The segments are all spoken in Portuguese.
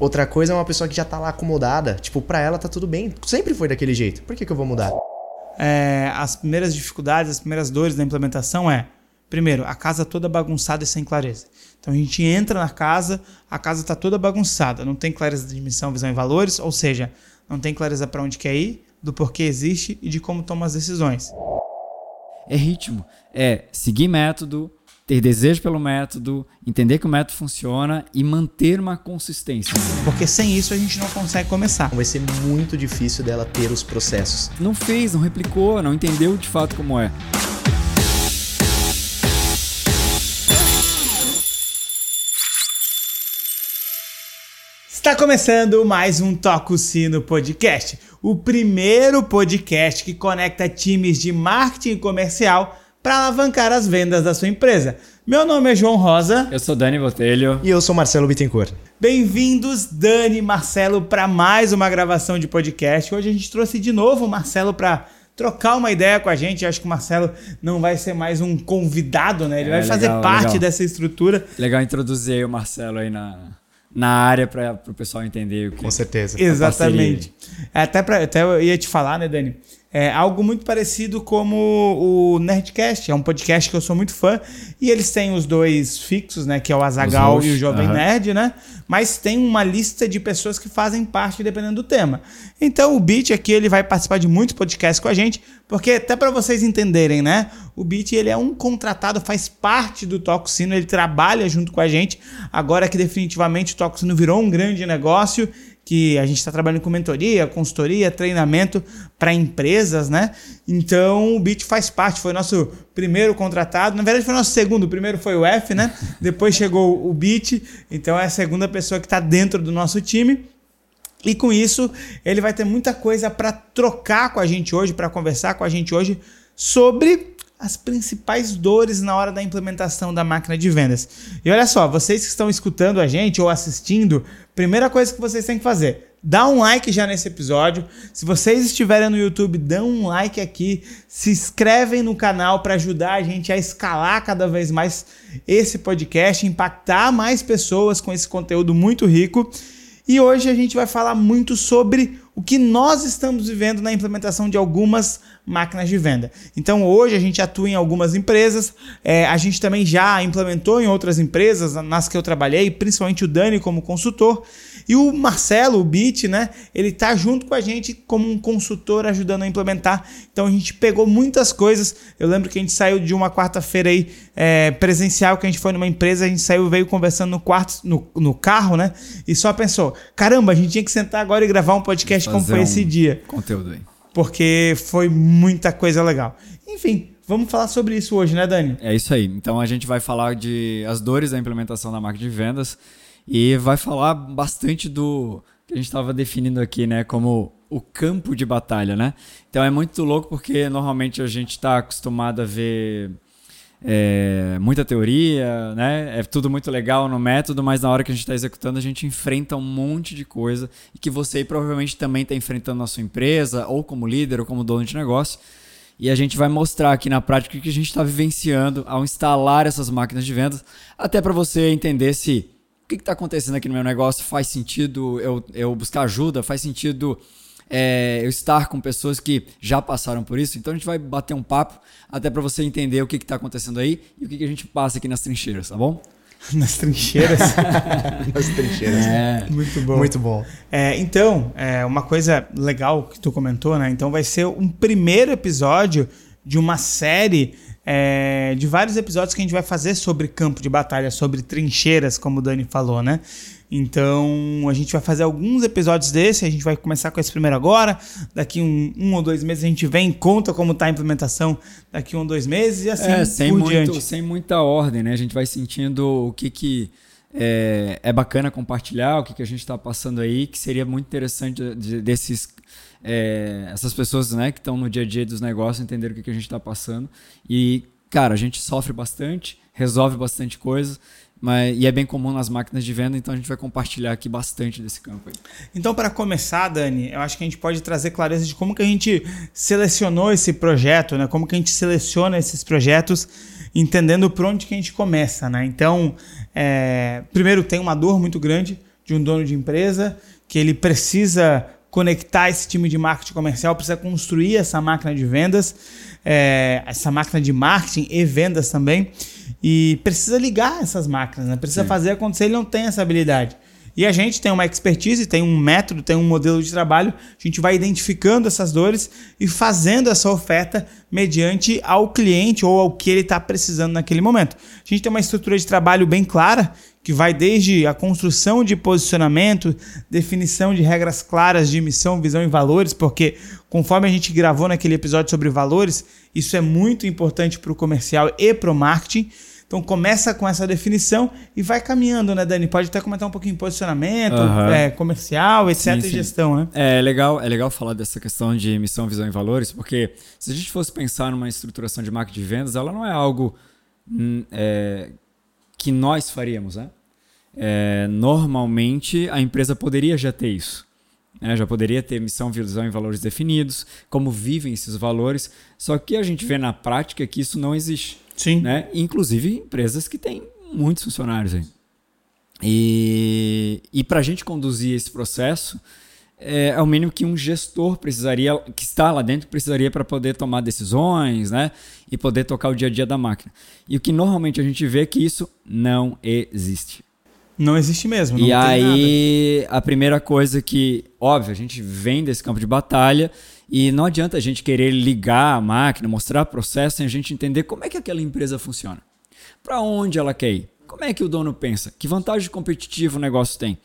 Outra coisa é uma pessoa que já tá lá acomodada. Tipo, pra ela tá tudo bem. Sempre foi daquele jeito. Por que, que eu vou mudar? É, as primeiras dificuldades, as primeiras dores da implementação é, primeiro, a casa toda bagunçada e sem clareza. Então a gente entra na casa, a casa está toda bagunçada, não tem clareza de dimensão, visão e valores, ou seja, não tem clareza para onde quer ir, do porquê existe e de como toma as decisões. É ritmo, é seguir método, ter desejo pelo método, entender que o método funciona e manter uma consistência. Porque sem isso a gente não consegue começar. Vai ser muito difícil dela ter os processos. Não fez, não replicou, não entendeu de fato como é. Está começando mais um Toco Sino Podcast, o primeiro podcast que conecta times de marketing comercial para alavancar as vendas da sua empresa. Meu nome é João Rosa. Eu sou Dani Botelho. E eu sou Marcelo Bittencourt. Bem-vindos, Dani e Marcelo, para mais uma gravação de podcast. Hoje a gente trouxe de novo o Marcelo para trocar uma ideia com a gente. acho que o Marcelo não vai ser mais um convidado, né? Ele é, vai fazer legal, parte legal. dessa estrutura. Legal introduzir o Marcelo aí na, na área para o pessoal entender o que Com certeza. Exatamente. Até, pra, até eu ia te falar, né, Dani? É algo muito parecido como o Nerdcast, é um podcast que eu sou muito fã, e eles têm os dois fixos, né, que é o Azagal e o Jovem uhum. Nerd, né? Mas tem uma lista de pessoas que fazem parte dependendo do tema. Então o Beat aqui ele vai participar de muitos podcasts com a gente, porque até para vocês entenderem, né? O Beat ele é um contratado, faz parte do Toxino, ele trabalha junto com a gente. Agora que definitivamente o Toxino virou um grande negócio que a gente está trabalhando com mentoria, consultoria, treinamento para empresas, né? Então o Bit faz parte, foi nosso primeiro contratado. Na verdade, foi nosso segundo. O primeiro foi o F, né? Depois chegou o Bit, então é a segunda pessoa que está dentro do nosso time. E com isso, ele vai ter muita coisa para trocar com a gente hoje, para conversar com a gente hoje sobre as principais dores na hora da implementação da máquina de vendas. E olha só, vocês que estão escutando a gente ou assistindo, primeira coisa que vocês têm que fazer, dá um like já nesse episódio. Se vocês estiverem no YouTube, dão um like aqui, se inscrevem no canal para ajudar a gente a escalar cada vez mais esse podcast, impactar mais pessoas com esse conteúdo muito rico. E hoje a gente vai falar muito sobre o que nós estamos vivendo na implementação de algumas máquinas de venda. Então hoje a gente atua em algumas empresas, é, a gente também já implementou em outras empresas nas que eu trabalhei, principalmente o Dani como consultor. E o Marcelo, o Bit, né? Ele tá junto com a gente como um consultor ajudando a implementar. Então a gente pegou muitas coisas. Eu lembro que a gente saiu de uma quarta-feira aí é, presencial, que a gente foi numa empresa, a gente saiu veio conversando no quarto, no, no carro, né? E só pensou: caramba, a gente tinha que sentar agora e gravar um podcast como foi um esse dia. Conteúdo aí. Porque foi muita coisa legal. Enfim, Vamos falar sobre isso hoje, né, Dani? É isso aí. Então a gente vai falar de as dores da implementação da marca de vendas e vai falar bastante do que a gente estava definindo aqui, né, como o campo de batalha, né? Então é muito louco porque normalmente a gente está acostumado a ver é, muita teoria, né? É tudo muito legal no método, mas na hora que a gente está executando a gente enfrenta um monte de coisa e que você provavelmente também está enfrentando na sua empresa, ou como líder, ou como dono de negócio. E a gente vai mostrar aqui na prática o que a gente está vivenciando ao instalar essas máquinas de vendas, até para você entender se que está acontecendo aqui no meu negócio? Faz sentido eu, eu buscar ajuda? Faz sentido é, eu estar com pessoas que já passaram por isso? Então a gente vai bater um papo até para você entender o que está acontecendo aí e o que, que a gente passa aqui nas trincheiras, tá bom? Nas trincheiras. Nas trincheiras. É. Muito bom. Muito bom. É, então, é, uma coisa legal que tu comentou, né? Então vai ser um primeiro episódio de uma série é, de vários episódios que a gente vai fazer sobre campo de batalha, sobre trincheiras, como o Dani falou, né? Então a gente vai fazer alguns episódios desse, a gente vai começar com esse primeiro agora. Daqui um, um ou dois meses a gente vem, conta como está a implementação daqui um ou dois meses e assim é, sem por muito, diante. Sem muita ordem, né? A gente vai sentindo o que, que é, é bacana compartilhar, o que, que a gente está passando aí, que seria muito interessante de, desses é, essas pessoas né, que estão no dia a dia dos negócios entender o que, que a gente está passando. E, cara, a gente sofre bastante, resolve bastante coisa. Mas, e é bem comum nas máquinas de venda, então a gente vai compartilhar aqui bastante desse campo aí. Então, para começar, Dani, eu acho que a gente pode trazer clareza de como que a gente selecionou esse projeto, né? Como que a gente seleciona esses projetos, entendendo por onde que a gente começa, né? Então, é, primeiro tem uma dor muito grande, de um dono de empresa, que ele precisa conectar esse time de marketing comercial, precisa construir essa máquina de vendas, é, essa máquina de marketing e vendas também, e precisa ligar essas máquinas, né? precisa Sim. fazer acontecer, ele não tem essa habilidade. E a gente tem uma expertise, tem um método, tem um modelo de trabalho, a gente vai identificando essas dores e fazendo essa oferta mediante ao cliente ou ao que ele está precisando naquele momento. A gente tem uma estrutura de trabalho bem clara, que vai desde a construção de posicionamento, definição de regras claras de missão, visão e valores, porque conforme a gente gravou naquele episódio sobre valores, isso é muito importante para o comercial e para o marketing. Então começa com essa definição e vai caminhando, né, Dani? Pode até comentar um pouquinho posicionamento, uhum. é, comercial, etc. Sim, sim. e gestão, né? É legal, é legal falar dessa questão de missão, visão e valores, porque se a gente fosse pensar numa estruturação de marketing de vendas, ela não é algo hum, é, que nós faríamos, né? É, normalmente a empresa poderia já ter isso. Né? Já poderia ter missão, visão e valores definidos, como vivem esses valores, só que a gente vê na prática que isso não existe. Sim. Né? Inclusive empresas que têm muitos funcionários aí. E, e para a gente conduzir esse processo, é, é, o mínimo que um gestor precisaria, que está lá dentro, precisaria para poder tomar decisões, né? E poder tocar o dia a dia da máquina. E o que normalmente a gente vê é que isso não existe. Não existe mesmo. e aí, nada. a primeira coisa que, óbvio, a gente vem desse campo de batalha e não adianta a gente querer ligar a máquina, mostrar o processo sem a gente entender como é que aquela empresa funciona. Para onde ela quer ir? Como é que o dono pensa? Que vantagem competitiva o negócio tem?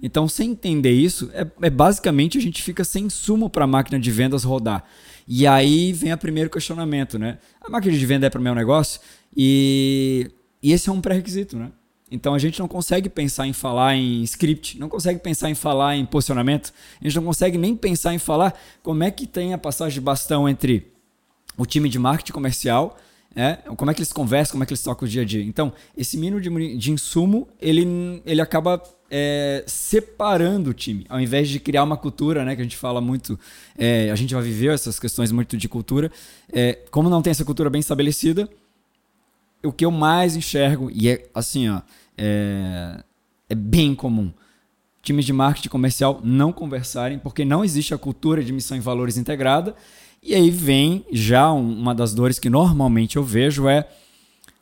Então, sem entender isso, é, é basicamente a gente fica sem sumo para a máquina de vendas rodar. E aí vem o primeiro questionamento, né? A máquina de venda é para o meu negócio? E, e esse é um pré-requisito, né? Então a gente não consegue pensar em falar em script, não consegue pensar em falar em posicionamento, a gente não consegue nem pensar em falar como é que tem a passagem de bastão entre o time de marketing comercial, é, como é que eles conversam, como é que eles tocam o dia a dia. Então, esse mínimo de, de insumo, ele, ele acaba é, separando o time, ao invés de criar uma cultura, né, que a gente fala muito, é, a gente já viveu essas questões muito de cultura, é, como não tem essa cultura bem estabelecida, o que eu mais enxergo, e é assim, ó, é, é bem comum. Times de marketing comercial não conversarem porque não existe a cultura de missão e valores integrada. E aí vem já uma das dores que normalmente eu vejo é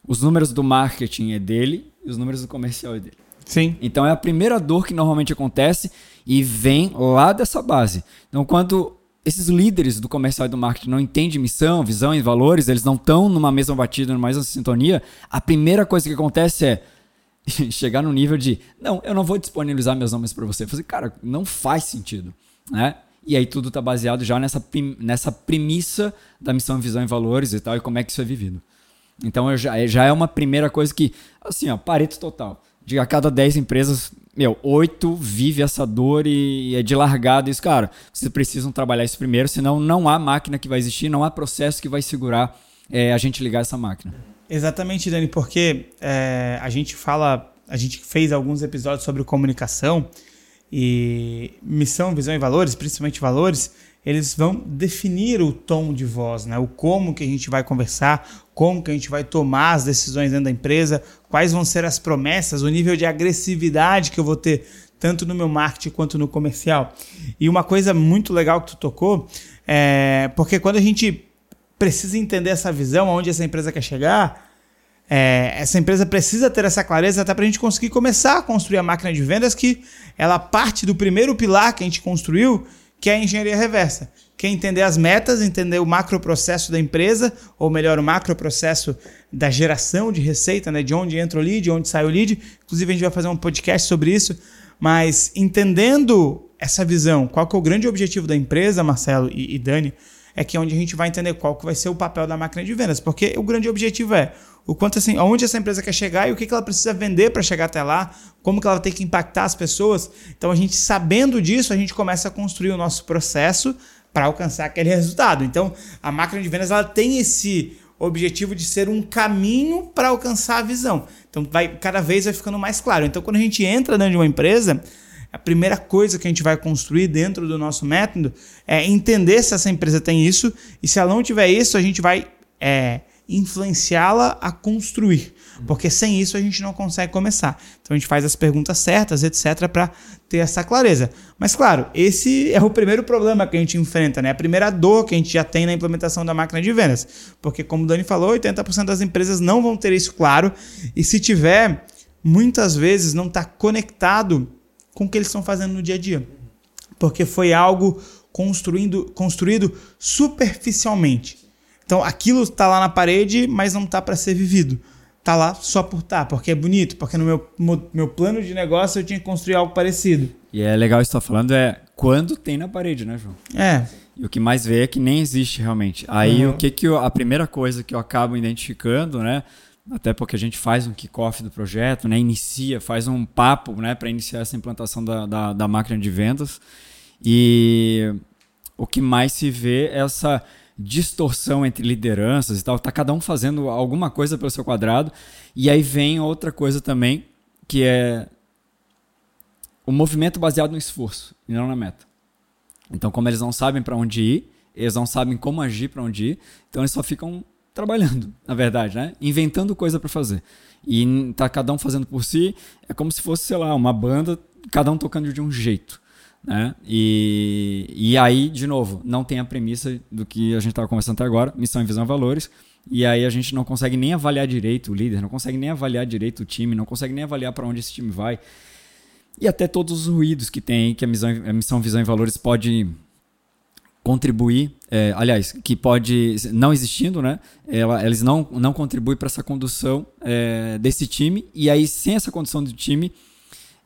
os números do marketing é dele e os números do comercial é dele. Sim. Então é a primeira dor que normalmente acontece e vem lá dessa base. Então quando esses líderes do comercial e do marketing não entendem missão, visão e valores, eles não estão numa mesma batida, numa mesma sintonia, a primeira coisa que acontece é chegar no nível de, não, eu não vou disponibilizar meus nomes para você. Falei, cara, não faz sentido, né? E aí tudo está baseado já nessa, nessa premissa da missão, visão e valores e tal, e como é que isso é vivido. Então já, já é uma primeira coisa que, assim, ó, pareto total. De a cada 10 empresas, meu, 8 vive essa dor e é de largada isso. Cara, vocês precisam trabalhar isso primeiro, senão não há máquina que vai existir, não há processo que vai segurar é, a gente ligar essa máquina. Exatamente, Dani, porque é, a gente fala, a gente fez alguns episódios sobre comunicação e missão, visão e valores, principalmente valores, eles vão definir o tom de voz, né? O como que a gente vai conversar, como que a gente vai tomar as decisões dentro da empresa, quais vão ser as promessas, o nível de agressividade que eu vou ter tanto no meu marketing quanto no comercial. E uma coisa muito legal que tu tocou é porque quando a gente precisa entender essa visão, aonde essa empresa quer chegar. É, essa empresa precisa ter essa clareza até para a gente conseguir começar a construir a máquina de vendas que ela parte do primeiro pilar que a gente construiu, que é a engenharia reversa. Que é entender as metas, entender o macroprocesso da empresa, ou melhor, o macroprocesso da geração de receita, né? de onde entra o lead, de onde sai o lead. Inclusive, a gente vai fazer um podcast sobre isso. Mas entendendo essa visão, qual que é o grande objetivo da empresa, Marcelo e, e Dani, é que é onde a gente vai entender qual que vai ser o papel da máquina de vendas, porque o grande objetivo é o quanto assim, aonde essa empresa quer chegar e o que, que ela precisa vender para chegar até lá, como que ela tem que impactar as pessoas. Então a gente sabendo disso, a gente começa a construir o nosso processo para alcançar aquele resultado. Então a máquina de vendas ela tem esse objetivo de ser um caminho para alcançar a visão. Então vai cada vez vai ficando mais claro. Então quando a gente entra dentro de uma empresa, a primeira coisa que a gente vai construir dentro do nosso método é entender se essa empresa tem isso e se ela não tiver isso, a gente vai é, influenciá-la a construir. Porque sem isso a gente não consegue começar. Então a gente faz as perguntas certas, etc, para ter essa clareza. Mas claro, esse é o primeiro problema que a gente enfrenta, né? A primeira dor que a gente já tem na implementação da máquina de vendas. Porque como o Dani falou, 80% das empresas não vão ter isso claro e se tiver, muitas vezes não está conectado com o que eles estão fazendo no dia a dia. Porque foi algo construindo, construído superficialmente. Então aquilo está lá na parede, mas não está para ser vivido. Está lá só por tá, porque é bonito, porque no meu, meu plano de negócio eu tinha que construir algo parecido. E é legal isso que está falando, é quando tem na parede, né, João? É. E o que mais vê é que nem existe realmente. Aí uhum. o que que eu, a primeira coisa que eu acabo identificando, né? Até porque a gente faz um kickoff do projeto, né? Inicia, faz um papo, né? Para iniciar essa implantação da, da, da máquina de vendas. E o que mais se vê é essa distorção entre lideranças e tal. Tá cada um fazendo alguma coisa pelo seu quadrado. E aí vem outra coisa também, que é o movimento baseado no esforço e não na meta. Então, como eles não sabem para onde ir, eles não sabem como agir para onde ir, então eles só ficam trabalhando, na verdade, né? Inventando coisa para fazer. E tá cada um fazendo por si, é como se fosse, sei lá, uma banda, cada um tocando de um jeito. Né? E, e aí, de novo, não tem a premissa do que a gente estava conversando até agora, missão e visão valores. E aí a gente não consegue nem avaliar direito o líder, não consegue nem avaliar direito o time, não consegue nem avaliar para onde esse time vai. E até todos os ruídos que tem, que a missão, a missão visão e valores pode contribuir, é, aliás, que pode, não existindo, né? Ela, eles não, não contribuem para essa condução é, desse time. E aí, sem essa condução do time,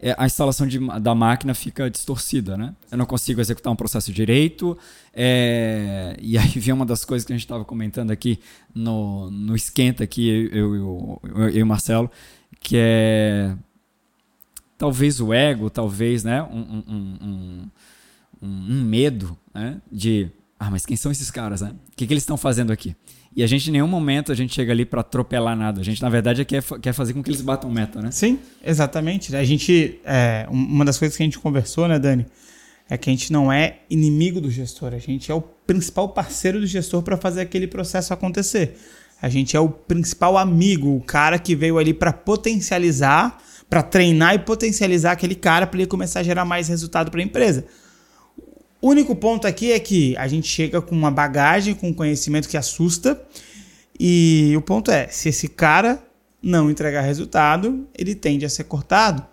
é, a instalação de, da máquina fica distorcida, né? Eu não consigo executar um processo direito. É, e aí vem uma das coisas que a gente estava comentando aqui no, no esquenta aqui, eu, e o Marcelo, que é talvez o ego, talvez né, um, um, um, um medo né, de ah, mas quem são esses caras, né? O que, que eles estão fazendo aqui? E a gente, em nenhum momento, a gente chega ali para atropelar nada. A gente, na verdade, quer, quer fazer com que eles batam meta, né? Sim, exatamente. A gente, é, uma das coisas que a gente conversou, né, Dani, é que a gente não é inimigo do gestor. A gente é o principal parceiro do gestor para fazer aquele processo acontecer. A gente é o principal amigo, o cara que veio ali para potencializar, para treinar e potencializar aquele cara para ele começar a gerar mais resultado para a empresa. O único ponto aqui é que a gente chega com uma bagagem, com um conhecimento que assusta. E o ponto é, se esse cara não entregar resultado, ele tende a ser cortado.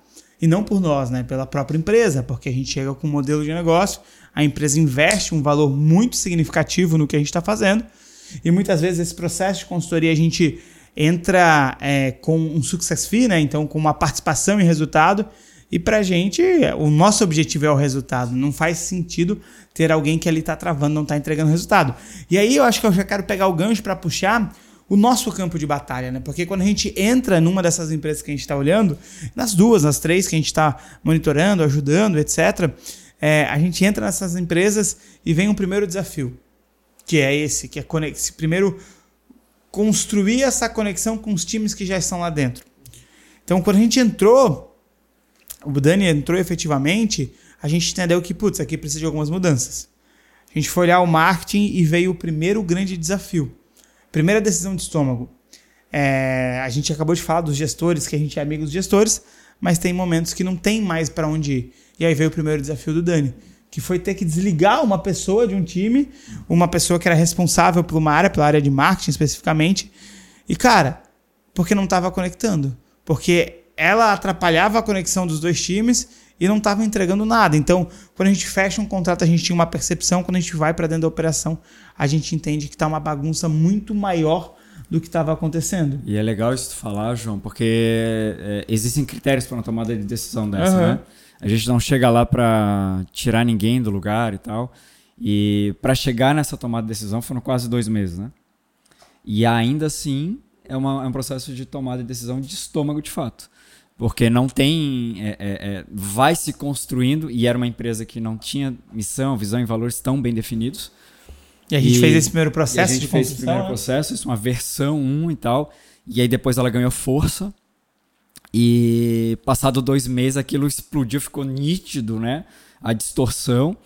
E não por nós, né? Pela própria empresa, porque a gente chega com um modelo de negócio, a empresa investe um valor muito significativo no que a gente está fazendo. E muitas vezes esse processo de consultoria a gente entra é, com um success fee, né? Então com uma participação em resultado e pra gente, o nosso objetivo é o resultado. Não faz sentido ter alguém que ali está travando, não está entregando resultado. E aí eu acho que eu já quero pegar o gancho para puxar o nosso campo de batalha, né? Porque quando a gente entra numa dessas empresas que a gente está olhando, nas duas, nas três que a gente está monitorando, ajudando, etc., é, a gente entra nessas empresas e vem um primeiro desafio, que é esse, que é esse primeiro construir essa conexão com os times que já estão lá dentro. Então, quando a gente entrou o Dani entrou efetivamente, a gente entendeu que, putz, aqui precisa de algumas mudanças. A gente foi olhar o marketing e veio o primeiro grande desafio. Primeira decisão de estômago. É, a gente acabou de falar dos gestores, que a gente é amigo dos gestores, mas tem momentos que não tem mais para onde ir. E aí veio o primeiro desafio do Dani, que foi ter que desligar uma pessoa de um time, uma pessoa que era responsável por uma área, pela área de marketing especificamente. E cara, porque não estava conectando. Porque ela atrapalhava a conexão dos dois times e não estava entregando nada. Então, quando a gente fecha um contrato, a gente tinha uma percepção, quando a gente vai para dentro da operação, a gente entende que está uma bagunça muito maior do que estava acontecendo. E é legal isso falar, João, porque é, existem critérios para uma tomada de decisão dessa, uhum. né? A gente não chega lá para tirar ninguém do lugar e tal. E para chegar nessa tomada de decisão foram quase dois meses, né? E ainda assim é, uma, é um processo de tomada de decisão de estômago de fato porque não tem. É, é, é, vai se construindo, e era uma empresa que não tinha missão, visão e valores tão bem definidos. E a gente e, fez esse primeiro processo. a gente fez esse primeiro né? processo, isso, uma versão 1 e tal. E aí depois ela ganhou força. E passado dois meses aquilo explodiu, ficou nítido, né? A distorção.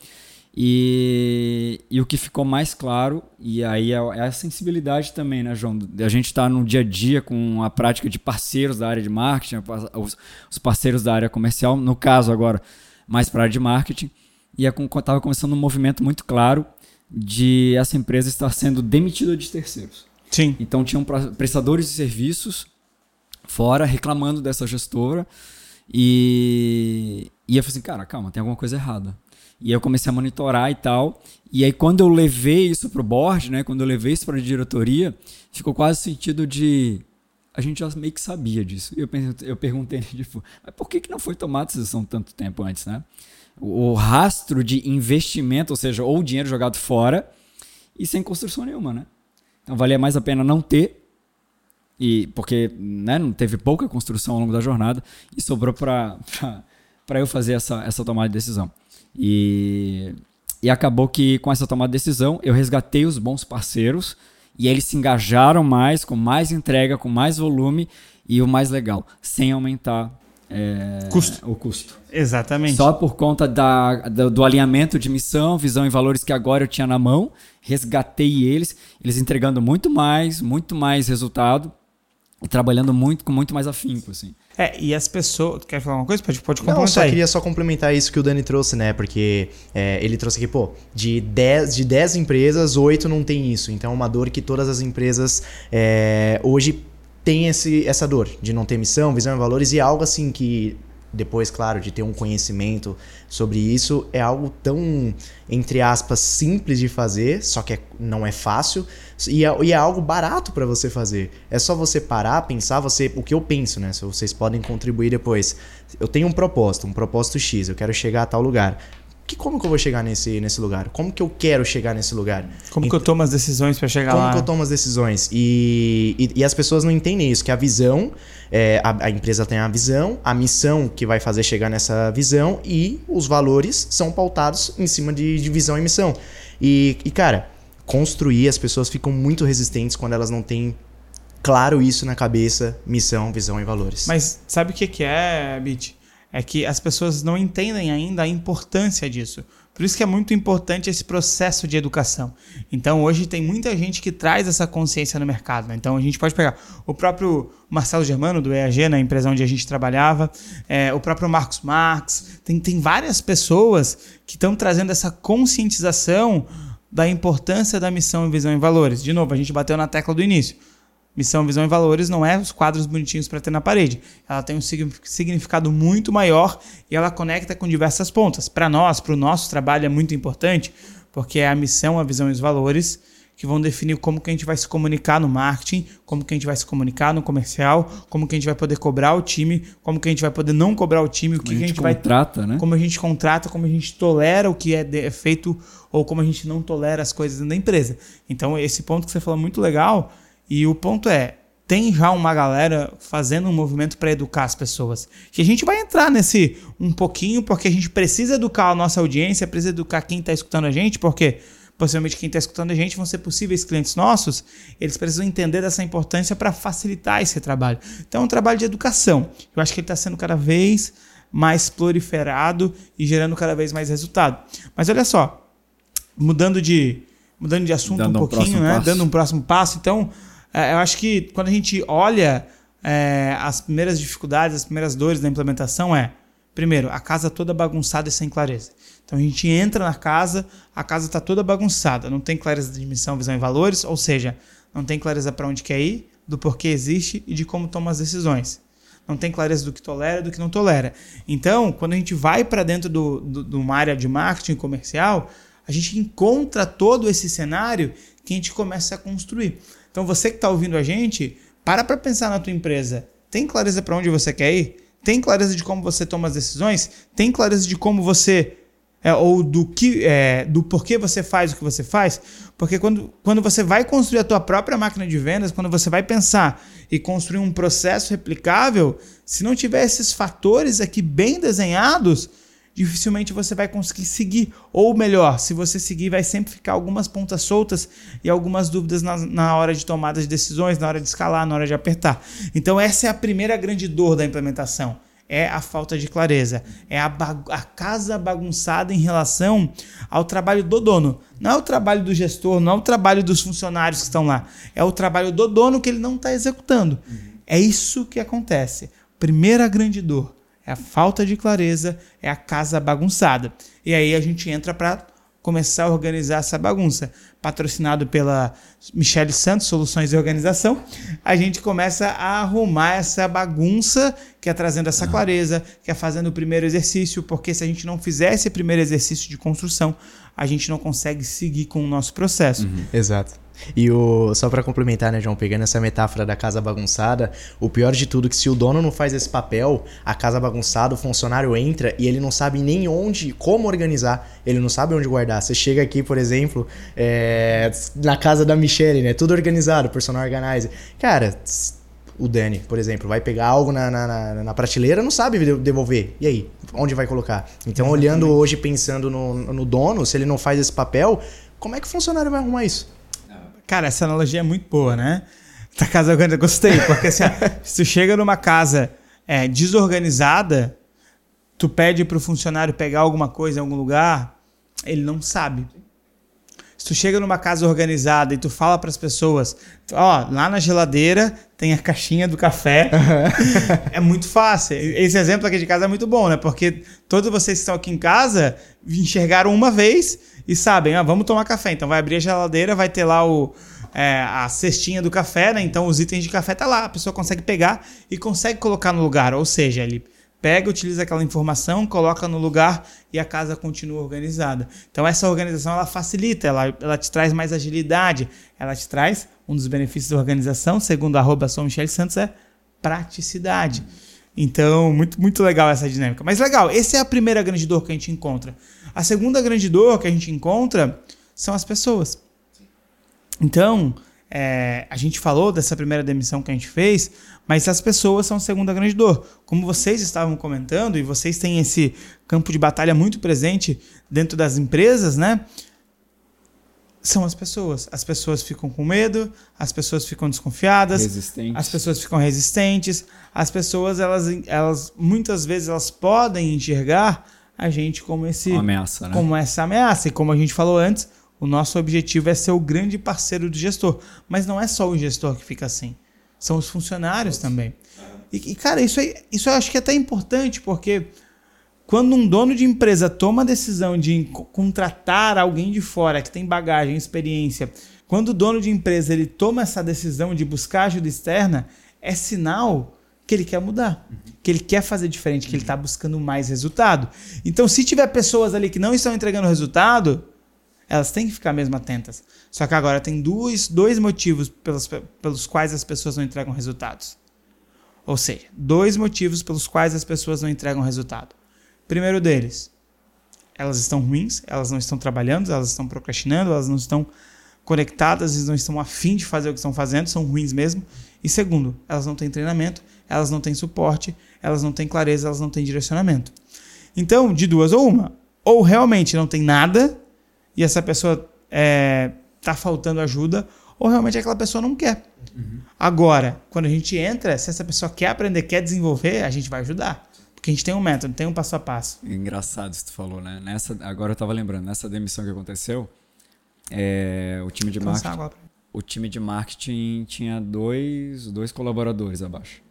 E, e o que ficou mais claro, e aí é, é a sensibilidade também, né, João? A gente está no dia a dia com a prática de parceiros da área de marketing, os, os parceiros da área comercial, no caso agora, mais para a área de marketing, e estava começando um movimento muito claro de essa empresa estar sendo demitida de terceiros. Sim. Então tinham prestadores de serviços fora reclamando dessa gestora e, e eu falei assim, cara, calma, tem alguma coisa errada. E eu comecei a monitorar e tal. E aí quando eu levei isso pro board, né, quando eu levei isso para a diretoria, ficou quase sentido de a gente já meio que sabia disso. E eu, eu perguntei, tipo, mas por que, que não foi tomada decisão tanto tempo antes, né? O, o rastro de investimento, ou seja, ou dinheiro jogado fora e sem construção nenhuma, né? Então valia mais a pena não ter e porque né, não teve pouca construção ao longo da jornada e sobrou para eu fazer essa, essa tomada de decisão. E, e acabou que com essa tomada de decisão eu resgatei os bons parceiros e eles se engajaram mais, com mais entrega, com mais volume e o mais legal, sem aumentar é, custo. o custo. Exatamente. Só por conta da, do, do, alinhamento de missão, visão e valores que agora eu tinha na mão, resgatei eles, eles entregando muito mais, muito mais resultado e trabalhando muito com muito mais afinco, assim. É, e as pessoas. Quer falar uma coisa? Pode, pode complementar. Não, só aí. queria só complementar isso que o Dani trouxe, né? Porque é, ele trouxe aqui, pô, de 10, de 10 empresas, 8 não tem isso. Então é uma dor que todas as empresas é, hoje têm esse, essa dor de não ter missão, visão e valores, e algo assim que depois, claro, de ter um conhecimento sobre isso, é algo tão, entre aspas, simples de fazer, só que é, não é fácil, e é, e é algo barato para você fazer. É só você parar, pensar, você, o que eu penso, né? Vocês podem contribuir depois. Eu tenho um propósito, um propósito X, eu quero chegar a tal lugar que como que eu vou chegar nesse, nesse lugar? Como que eu quero chegar nesse lugar? Como que eu tomo as decisões para chegar como lá? Como que eu tomo as decisões? E, e, e, as pessoas não entendem isso, que a visão, é, a, a, empresa tem a visão, a missão que vai fazer chegar nessa visão e os valores são pautados em cima de, de visão e missão. E, e, cara, construir, as pessoas ficam muito resistentes quando elas não têm claro isso na cabeça, missão, visão e valores. Mas sabe o que, que é, Bit? É que as pessoas não entendem ainda a importância disso. Por isso que é muito importante esse processo de educação. Então, hoje tem muita gente que traz essa consciência no mercado. Né? Então, a gente pode pegar o próprio Marcelo Germano, do EAG, na empresa onde a gente trabalhava, é, o próprio Marcos Marx. Tem, tem várias pessoas que estão trazendo essa conscientização da importância da missão, visão e valores. De novo, a gente bateu na tecla do início. Missão, visão e valores não é os quadros bonitinhos para ter na parede. Ela tem um significado muito maior e ela conecta com diversas pontas. Para nós, para o nosso trabalho é muito importante, porque é a missão, a visão e os valores que vão definir como que a gente vai se comunicar no marketing, como que a gente vai se comunicar no comercial, como que a gente vai poder cobrar o time, como que a gente vai poder não cobrar o time, o que, a gente, que a gente contrata, vai né? como a gente contrata, como a gente tolera o que é, é feito ou como a gente não tolera as coisas dentro da empresa. Então esse ponto que você falou é muito legal e o ponto é, tem já uma galera fazendo um movimento para educar as pessoas. Que a gente vai entrar nesse um pouquinho, porque a gente precisa educar a nossa audiência, precisa educar quem está escutando a gente, porque possivelmente quem está escutando a gente vão ser possíveis clientes nossos, eles precisam entender dessa importância para facilitar esse trabalho. Então é um trabalho de educação. Eu acho que ele está sendo cada vez mais proliferado e gerando cada vez mais resultado. Mas olha só, mudando de, mudando de assunto Dando um pouquinho, um né? Dando um próximo passo, então eu acho que quando a gente olha é, as primeiras dificuldades, as primeiras dores da implementação é, primeiro, a casa toda bagunçada e sem clareza. Então a gente entra na casa, a casa está toda bagunçada, não tem clareza de missão, visão e valores, ou seja, não tem clareza para onde quer ir, do porquê existe e de como toma as decisões. Não tem clareza do que tolera e do que não tolera. Então, quando a gente vai para dentro de do, do, do uma área de marketing comercial, a gente encontra todo esse cenário que a gente começa a construir. Então você que está ouvindo a gente, para para pensar na tua empresa. Tem clareza para onde você quer ir? Tem clareza de como você toma as decisões? Tem clareza de como você é, ou do que é, do porquê você faz o que você faz? Porque quando, quando você vai construir a tua própria máquina de vendas, quando você vai pensar e construir um processo replicável, se não tiver esses fatores aqui bem desenhados, dificilmente você vai conseguir seguir. Ou melhor, se você seguir, vai sempre ficar algumas pontas soltas e algumas dúvidas na, na hora de tomada de decisões, na hora de escalar, na hora de apertar. Então, essa é a primeira grande dor da implementação. é a falta de clareza, é a, a, casa bagunçada em relação ao trabalho do dono. Não é o trabalho do gestor, não é o trabalho dos funcionários que estão lá, é o trabalho do dono que ele não está executando. Uhum. É isso que acontece. Primeira grande dor é a falta de clareza, é a casa bagunçada. E aí a gente entra para começar a organizar essa bagunça. Patrocinado pela Michele Santos, Soluções de Organização, a gente começa a arrumar essa bagunça, que é trazendo essa clareza, que é fazendo o primeiro exercício, porque se a gente não fizer esse primeiro exercício de construção, a gente não consegue seguir com o nosso processo. Uhum. Exato. E o, só para complementar, né, João, pegando essa metáfora da casa bagunçada, o pior de tudo é que se o dono não faz esse papel, a casa bagunçada, o funcionário entra e ele não sabe nem onde, como organizar, ele não sabe onde guardar. Você chega aqui, por exemplo, é, na casa da Michelle, né, tudo organizado, personal organizer. Cara, o Dani, por exemplo, vai pegar algo na, na, na, prateleira, não sabe devolver. E aí? Onde vai colocar? Então, Exatamente. olhando hoje, pensando no, no dono, se ele não faz esse papel, como é que o funcionário vai arrumar isso? Cara, essa analogia é muito boa, né? Da casa organizada, gostei, porque assim, se tu chega numa casa é, desorganizada, tu pede pro funcionário pegar alguma coisa em algum lugar, ele não sabe. Se tu chega numa casa organizada e tu fala para as pessoas, ó, lá na geladeira tem a caixinha do café, é muito fácil. Esse exemplo aqui de casa é muito bom, né? Porque todos vocês que estão aqui em casa enxergaram uma vez e sabem, ah, vamos tomar café. Então vai abrir a geladeira, vai ter lá o, é, a cestinha do café, né? Então os itens de café tá lá, a pessoa consegue pegar e consegue colocar no lugar. Ou seja, ele pega, utiliza aquela informação, coloca no lugar e a casa continua organizada. Então essa organização ela facilita, ela, ela te traz mais agilidade, ela te traz um dos benefícios da organização, segundo a arroba São Michel Santos, é praticidade. Então, muito, muito legal essa dinâmica. Mas legal, essa é a primeira grande dor que a gente encontra. A segunda grande dor que a gente encontra são as pessoas. Então, é, a gente falou dessa primeira demissão que a gente fez, mas as pessoas são a segunda grande dor. Como vocês estavam comentando, e vocês têm esse campo de batalha muito presente dentro das empresas, né? São as pessoas. As pessoas ficam com medo, as pessoas ficam desconfiadas, resistentes. as pessoas ficam resistentes, as pessoas, elas, elas muitas vezes elas podem enxergar a gente como esse Uma ameaça, né? como essa ameaça. E como a gente falou antes, o nosso objetivo é ser o grande parceiro do gestor. Mas não é só o gestor que fica assim. São os funcionários também. E, e, cara, isso, aí, isso eu acho que é até importante, porque quando um dono de empresa toma a decisão de contratar alguém de fora que tem bagagem, experiência, quando o dono de empresa ele toma essa decisão de buscar ajuda externa, é sinal que ele quer mudar, que ele quer fazer diferente, que ele está buscando mais resultado. Então, se tiver pessoas ali que não estão entregando resultado, elas têm que ficar mesmo atentas. Só que agora tem dois, dois motivos pelos, pelos quais as pessoas não entregam resultados. Ou seja, dois motivos pelos quais as pessoas não entregam resultado. Primeiro deles, elas estão ruins, elas não estão trabalhando, elas estão procrastinando, elas não estão conectadas, elas não estão afim de fazer o que estão fazendo, são ruins mesmo. E segundo, elas não têm treinamento, elas não têm suporte, elas não têm clareza, elas não têm direcionamento. Então, de duas ou uma, ou realmente não tem nada e essa pessoa é, tá faltando ajuda, ou realmente aquela pessoa não quer. Uhum. Agora, quando a gente entra, se essa pessoa quer aprender, quer desenvolver, a gente vai ajudar. Porque a gente tem um método, tem um passo a passo. Engraçado isso que tu falou, né? Nessa, agora eu tava lembrando, nessa demissão que aconteceu, é, o time de marketing. O time de marketing tinha dois, dois colaboradores abaixo.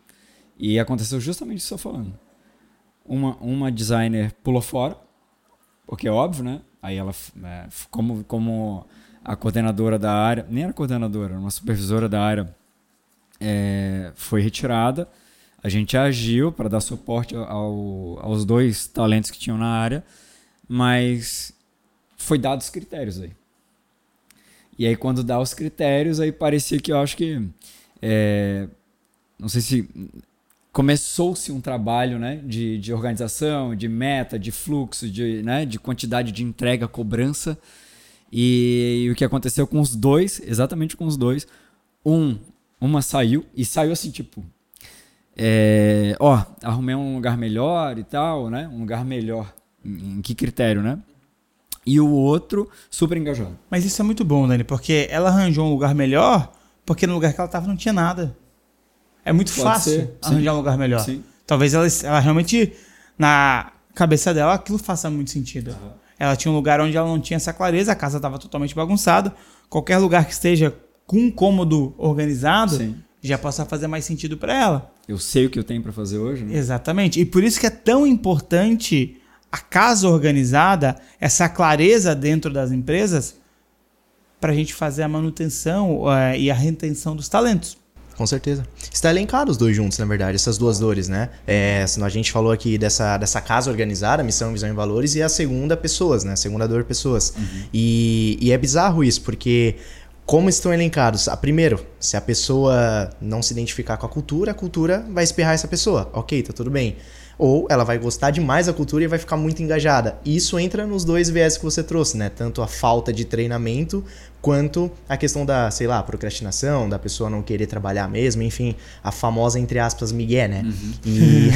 E aconteceu justamente isso que eu tô falando. Uma, uma designer pulou fora, porque é óbvio, né? Aí ela, é, como, como a coordenadora da área, nem era coordenadora, uma supervisora da área, é, foi retirada. A gente agiu para dar suporte ao, aos dois talentos que tinham na área, mas foi dados critérios aí. E aí quando dá os critérios, aí parecia que eu acho que é, não sei se começou-se um trabalho né, de, de organização, de meta, de fluxo, de, né, de quantidade de entrega, cobrança. E, e, o que aconteceu com os dois, exatamente com os dois, um, uma saiu e saiu assim, tipo, é, ó, arrumei um lugar melhor e tal, né? Um lugar melhor. Em, em que critério, né? E o outro super engajado. Mas isso é muito bom, Dani, porque ela arranjou um lugar melhor, porque no lugar que ela estava não tinha nada. É muito Pode fácil ser. arranjar Sim. um lugar melhor. Sim. Talvez ela, ela realmente, na cabeça dela, aquilo faça muito sentido. Uhum. Ela tinha um lugar onde ela não tinha essa clareza, a casa estava totalmente bagunçada. Qualquer lugar que esteja com um cômodo organizado Sim. já possa fazer mais sentido para ela. Eu sei o que eu tenho para fazer hoje. Né? Exatamente. E por isso que é tão importante a casa organizada, essa clareza dentro das empresas, para a gente fazer a manutenção uh, e a retenção dos talentos. Com certeza. Está elencado os dois juntos, na verdade, essas duas dores, né? É, a gente falou aqui dessa, dessa casa organizada, missão, visão e valores, e a segunda, pessoas, né? A segunda dor, pessoas. Uhum. E, e é bizarro isso, porque como estão elencados? A primeiro, se a pessoa não se identificar com a cultura, a cultura vai espirrar essa pessoa. Ok, tá tudo bem. Ou ela vai gostar demais da cultura e vai ficar muito engajada. Isso entra nos dois viés que você trouxe, né? Tanto a falta de treinamento quanto a questão da, sei lá, procrastinação, da pessoa não querer trabalhar mesmo, enfim, a famosa, entre aspas, migué, né? Uhum. E,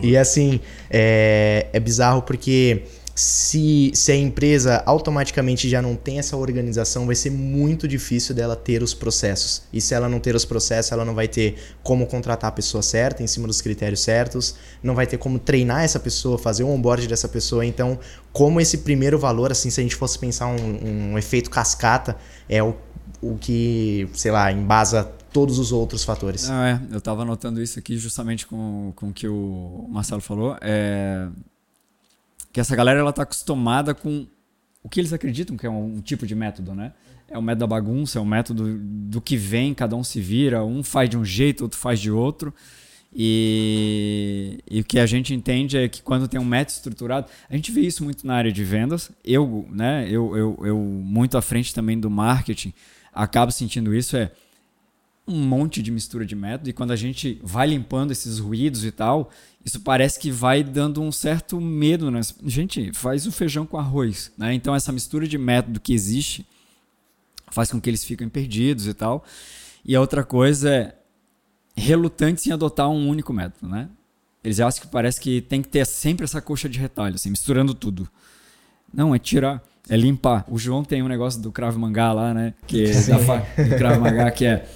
e assim, é, é bizarro porque se, se a empresa automaticamente já não tem essa organização, vai ser muito difícil dela ter os processos. E se ela não ter os processos, ela não vai ter como contratar a pessoa certa, em cima dos critérios certos, não vai ter como treinar essa pessoa, fazer o onboard dessa pessoa. Então, como esse primeiro valor, assim, se a gente fosse pensar um, um efeito cascata, é o, o que, sei lá, embasa todos os outros fatores. Não, é, eu estava anotando isso aqui justamente com, com o que o Marcelo falou. É que essa galera ela tá acostumada com o que eles acreditam que é um, um tipo de método, né? É o método da bagunça, é o método do que vem, cada um se vira, um faz de um jeito, outro faz de outro. E, e, o que a gente entende é que quando tem um método estruturado, a gente vê isso muito na área de vendas. Eu, né, eu, eu, eu muito à frente também do marketing, acabo sentindo isso é um monte de mistura de método e quando a gente vai limpando esses ruídos e tal, isso parece que vai dando um certo medo, né? Gente, faz o feijão com arroz, né? Então essa mistura de método que existe faz com que eles fiquem perdidos e tal. E a outra coisa é relutantes em adotar um único método, né? Eles acham que parece que tem que ter sempre essa coxa de retalho, assim, misturando tudo. Não, é tirar, é limpar. O João tem um negócio do Krav Maga lá, né? Que é da do Krav Maga, que é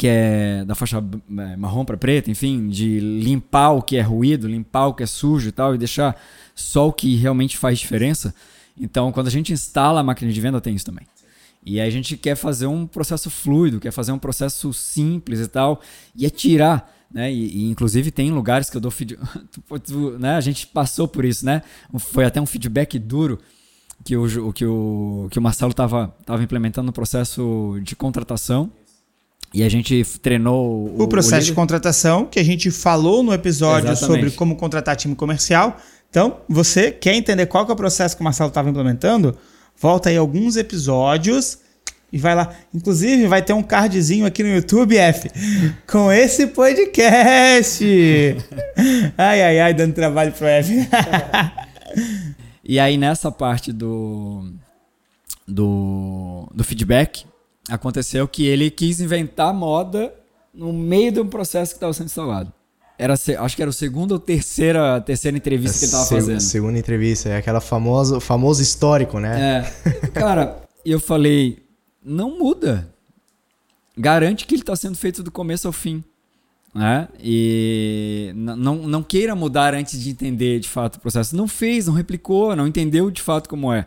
que é da faixa é, marrom para preta, enfim, de limpar o que é ruído, limpar o que é sujo e tal, e deixar só o que realmente faz diferença. Então, quando a gente instala a máquina de venda, tem isso também. E aí a gente quer fazer um processo fluido, quer fazer um processo simples e tal, e é tirar. Né? E, e inclusive tem lugares que eu dou feedback. né? A gente passou por isso, né? Foi até um feedback duro que o, que o, que o Marcelo estava implementando no processo de contratação e a gente treinou o, o processo o de contratação, que a gente falou no episódio Exatamente. sobre como contratar time comercial. Então, você quer entender qual que é o processo que o Marcelo estava implementando? Volta aí alguns episódios e vai lá. Inclusive, vai ter um cardzinho aqui no YouTube, F, com esse podcast. ai, ai, ai, dando trabalho pro F. e aí, nessa parte do, do, do feedback, aconteceu que ele quis inventar moda no meio de um processo que estava sendo instalado. Era, acho que era o segundo ou terceira, terceira entrevista que ele estava fazendo. Segunda entrevista, é aquela famosa, famoso histórico, né? É. Cara, eu falei, não muda. Garante que ele está sendo feito do começo ao fim. Né? E não, não queira mudar antes de entender de fato o processo. Não fez, não replicou, não entendeu de fato como é.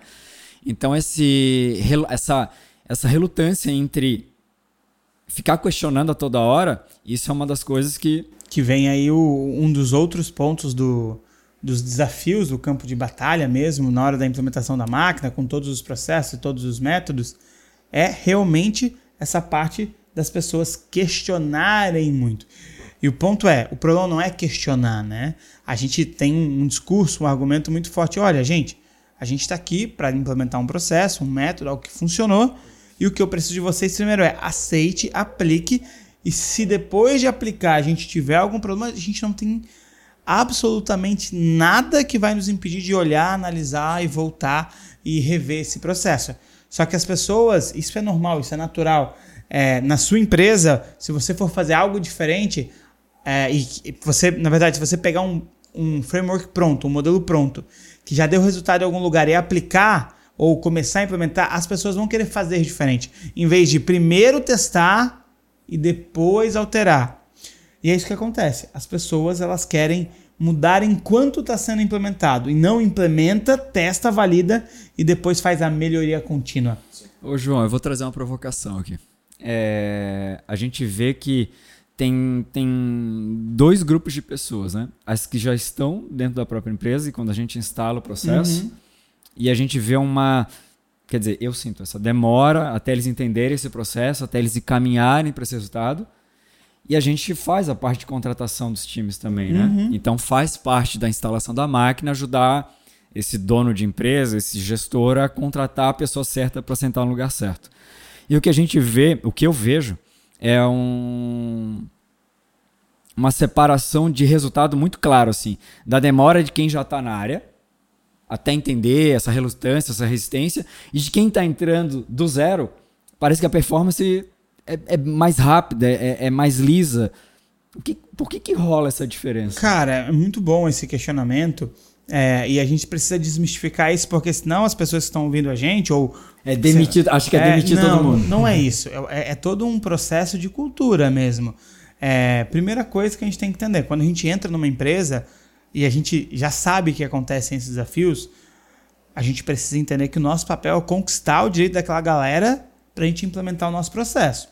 Então esse, essa, essa relutância entre ficar questionando a toda hora, isso é uma das coisas que. Que vem aí o, um dos outros pontos do, dos desafios do campo de batalha mesmo, na hora da implementação da máquina, com todos os processos, todos os métodos, é realmente essa parte das pessoas questionarem muito. E o ponto é, o problema não é questionar, né? A gente tem um discurso, um argumento muito forte. Olha, gente, a gente está aqui para implementar um processo, um método, algo que funcionou e o que eu preciso de vocês primeiro é aceite, aplique. E se depois de aplicar a gente tiver algum problema, a gente não tem absolutamente nada que vai nos impedir de olhar, analisar e voltar e rever esse processo. Só que as pessoas, isso é normal, isso é natural. É, na sua empresa, se você for fazer algo diferente, é, e você, na verdade, se você pegar um, um framework pronto, um modelo pronto, que já deu resultado em algum lugar e aplicar, ou começar a implementar, as pessoas vão querer fazer diferente. Em vez de primeiro testar e depois alterar. E é isso que acontece. As pessoas elas querem mudar enquanto está sendo implementado e não implementa, testa, valida e depois faz a melhoria contínua. Ô João, eu vou trazer uma provocação aqui. É, a gente vê que tem, tem dois grupos de pessoas, né? As que já estão dentro da própria empresa e quando a gente instala o processo, uhum. E a gente vê uma. Quer dizer, eu sinto essa demora até eles entenderem esse processo, até eles caminharem para esse resultado. E a gente faz a parte de contratação dos times também, né? Uhum. Então faz parte da instalação da máquina ajudar esse dono de empresa, esse gestor a contratar a pessoa certa para sentar no lugar certo. E o que a gente vê, o que eu vejo, é um, uma separação de resultado muito claro, assim, da demora de quem já está na área até entender essa relutância, essa resistência, e de quem está entrando do zero, parece que a performance é, é mais rápida, é, é mais lisa. Que, por que, que rola essa diferença? Cara, é muito bom esse questionamento. É, e a gente precisa desmistificar isso, porque senão as pessoas que estão ouvindo a gente, ou. É demitido, acho que é, é demitido não, todo mundo. Não é isso. É, é, é todo um processo de cultura mesmo. É, primeira coisa que a gente tem que entender: quando a gente entra numa empresa e a gente já sabe que acontecem esses desafios, a gente precisa entender que o nosso papel é conquistar o direito daquela galera para a gente implementar o nosso processo.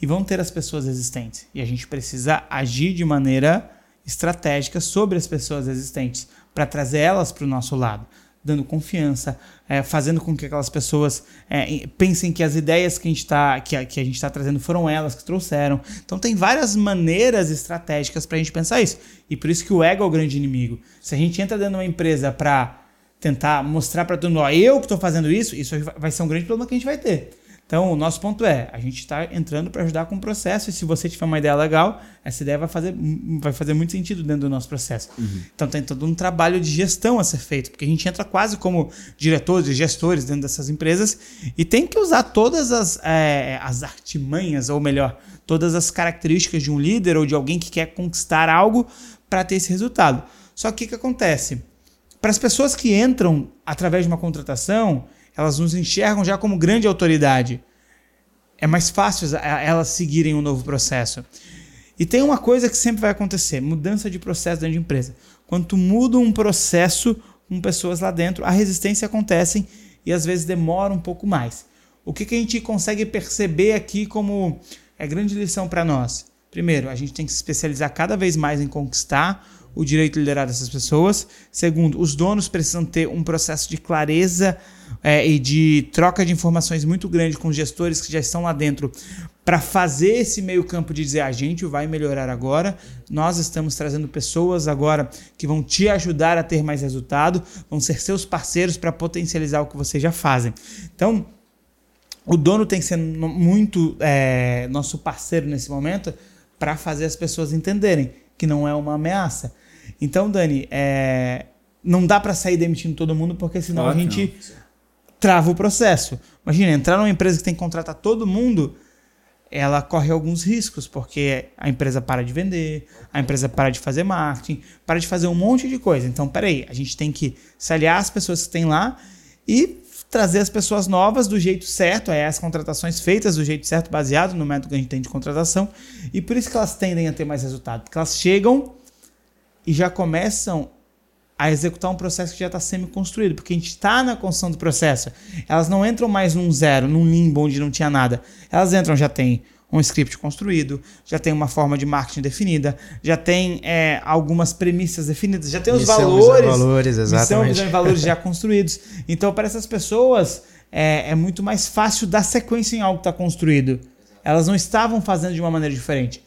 E vão ter as pessoas existentes. E a gente precisa agir de maneira estratégica sobre as pessoas existentes para trazer elas para o nosso lado, dando confiança, é, fazendo com que aquelas pessoas é, pensem que as ideias que a gente está que a, que a gente tá trazendo foram elas que trouxeram. Então tem várias maneiras estratégicas para a gente pensar isso. E por isso que o ego é o grande inimigo. Se a gente entra dentro de uma empresa para tentar mostrar para todo mundo, ó, eu que estou fazendo isso, isso vai ser um grande problema que a gente vai ter. Então, o nosso ponto é, a gente está entrando para ajudar com o processo e se você tiver uma ideia legal, essa ideia vai fazer, vai fazer muito sentido dentro do nosso processo. Uhum. Então, tem todo um trabalho de gestão a ser feito, porque a gente entra quase como diretores e gestores dentro dessas empresas e tem que usar todas as, é, as artimanhas, ou melhor, todas as características de um líder ou de alguém que quer conquistar algo para ter esse resultado. Só que o que acontece? Para as pessoas que entram através de uma contratação, elas nos enxergam já como grande autoridade. É mais fácil elas seguirem um novo processo. E tem uma coisa que sempre vai acontecer: mudança de processo dentro de empresa. Quando tu muda um processo com pessoas lá dentro, a resistência acontece e às vezes demora um pouco mais. O que, que a gente consegue perceber aqui como é grande lição para nós? Primeiro, a gente tem que se especializar cada vez mais em conquistar o direito de liderar dessas pessoas. Segundo, os donos precisam ter um processo de clareza é, e de troca de informações muito grande com gestores que já estão lá dentro para fazer esse meio campo de dizer a gente vai melhorar agora, nós estamos trazendo pessoas agora que vão te ajudar a ter mais resultado, vão ser seus parceiros para potencializar o que vocês já fazem. Então, o dono tem que ser muito é, nosso parceiro nesse momento para fazer as pessoas entenderem que não é uma ameaça. Então, Dani, é, não dá para sair demitindo todo mundo porque senão a gente não trava o processo. Imagina, entrar numa empresa que tem que contratar todo mundo, ela corre alguns riscos, porque a empresa para de vender, a empresa para de fazer marketing, para de fazer um monte de coisa. Então, peraí, a gente tem que se aliar às pessoas que tem lá e trazer as pessoas novas do jeito certo, é as contratações feitas do jeito certo, baseado no método que a gente tem de contratação. E por isso que elas tendem a ter mais resultado, porque elas chegam e já começam a executar um processo que já está semi-construído, porque a gente está na construção do processo. Elas não entram mais num zero, num limbo onde não tinha nada. Elas entram, já tem um script construído, já tem uma forma de marketing definida, já tem é, algumas premissas definidas, já tem os missão, valores, visão, valores, exatamente. missão, valores já construídos. Então, para essas pessoas, é, é muito mais fácil dar sequência em algo que está construído. Elas não estavam fazendo de uma maneira diferente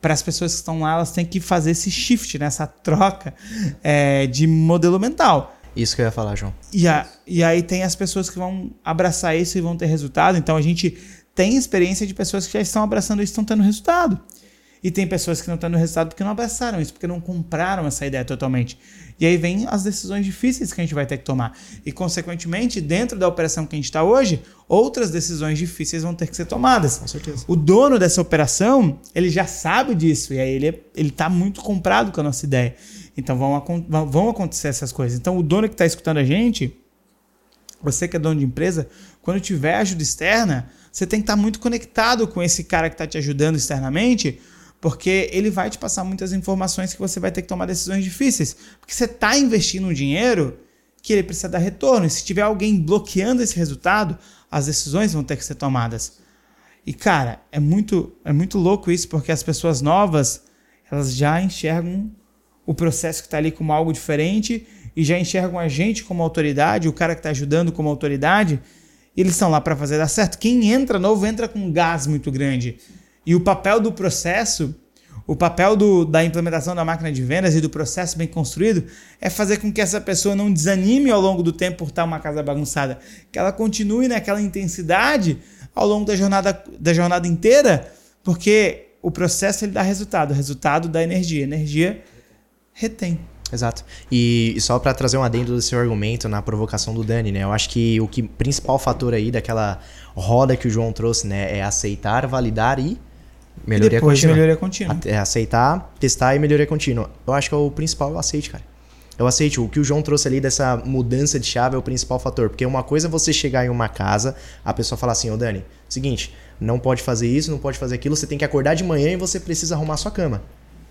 para as pessoas que estão lá, elas têm que fazer esse shift, nessa né? troca é, de modelo mental. Isso que eu ia falar, João. E, a, e aí tem as pessoas que vão abraçar isso e vão ter resultado. Então a gente tem experiência de pessoas que já estão abraçando isso e estão tendo resultado. E tem pessoas que não estão tendo resultado porque não abraçaram isso, porque não compraram essa ideia totalmente. E aí vem as decisões difíceis que a gente vai ter que tomar. E, consequentemente, dentro da operação que a gente está hoje, outras decisões difíceis vão ter que ser tomadas. Com certeza. O dono dessa operação, ele já sabe disso. E aí ele está muito comprado com a nossa ideia. Então vão, vão acontecer essas coisas. Então o dono que está escutando a gente, você que é dono de empresa, quando tiver ajuda externa, você tem que estar tá muito conectado com esse cara que está te ajudando externamente, Porque ele vai te passar muitas informações que você vai ter que tomar decisões difíceis. Porque você está investindo um dinheiro que ele precisa dar retorno. E se tiver alguém bloqueando esse resultado, as decisões vão ter que ser tomadas. E cara, é muito, é muito louco isso, porque as pessoas novas, elas já enxergam o processo que está ali como algo diferente e já enxergam a gente como autoridade, o cara que está ajudando como autoridade, eles estão lá para fazer dar certo. Quem entra novo entra com um gás muito grande. E o papel do processo, o papel do, da implementação da máquina de vendas e do processo bem construído é fazer com que essa pessoa não desanime ao longo do tempo por estar uma casa bagunçada, que ela continue naquela intensidade ao longo da jornada, da jornada inteira, porque o processo ele dá resultado, resultado dá energia, energia retém. Exato. E, e só para trazer um adendo do seu argumento na provocação do Dani, né? Eu acho que o que principal fator aí daquela roda que o João trouxe, né, é aceitar, validar e melhoria e depois contínua. melhoria contínua. É aceitar, testar e melhoria contínua. Eu acho que é o principal, eu aceite, cara. Eu aceito. O que o João trouxe ali dessa mudança de chave é o principal fator. Porque uma coisa é você chegar em uma casa, a pessoa falar assim, ô Dani, seguinte, não pode fazer isso, não pode fazer aquilo, você tem que acordar de manhã e você precisa arrumar sua cama.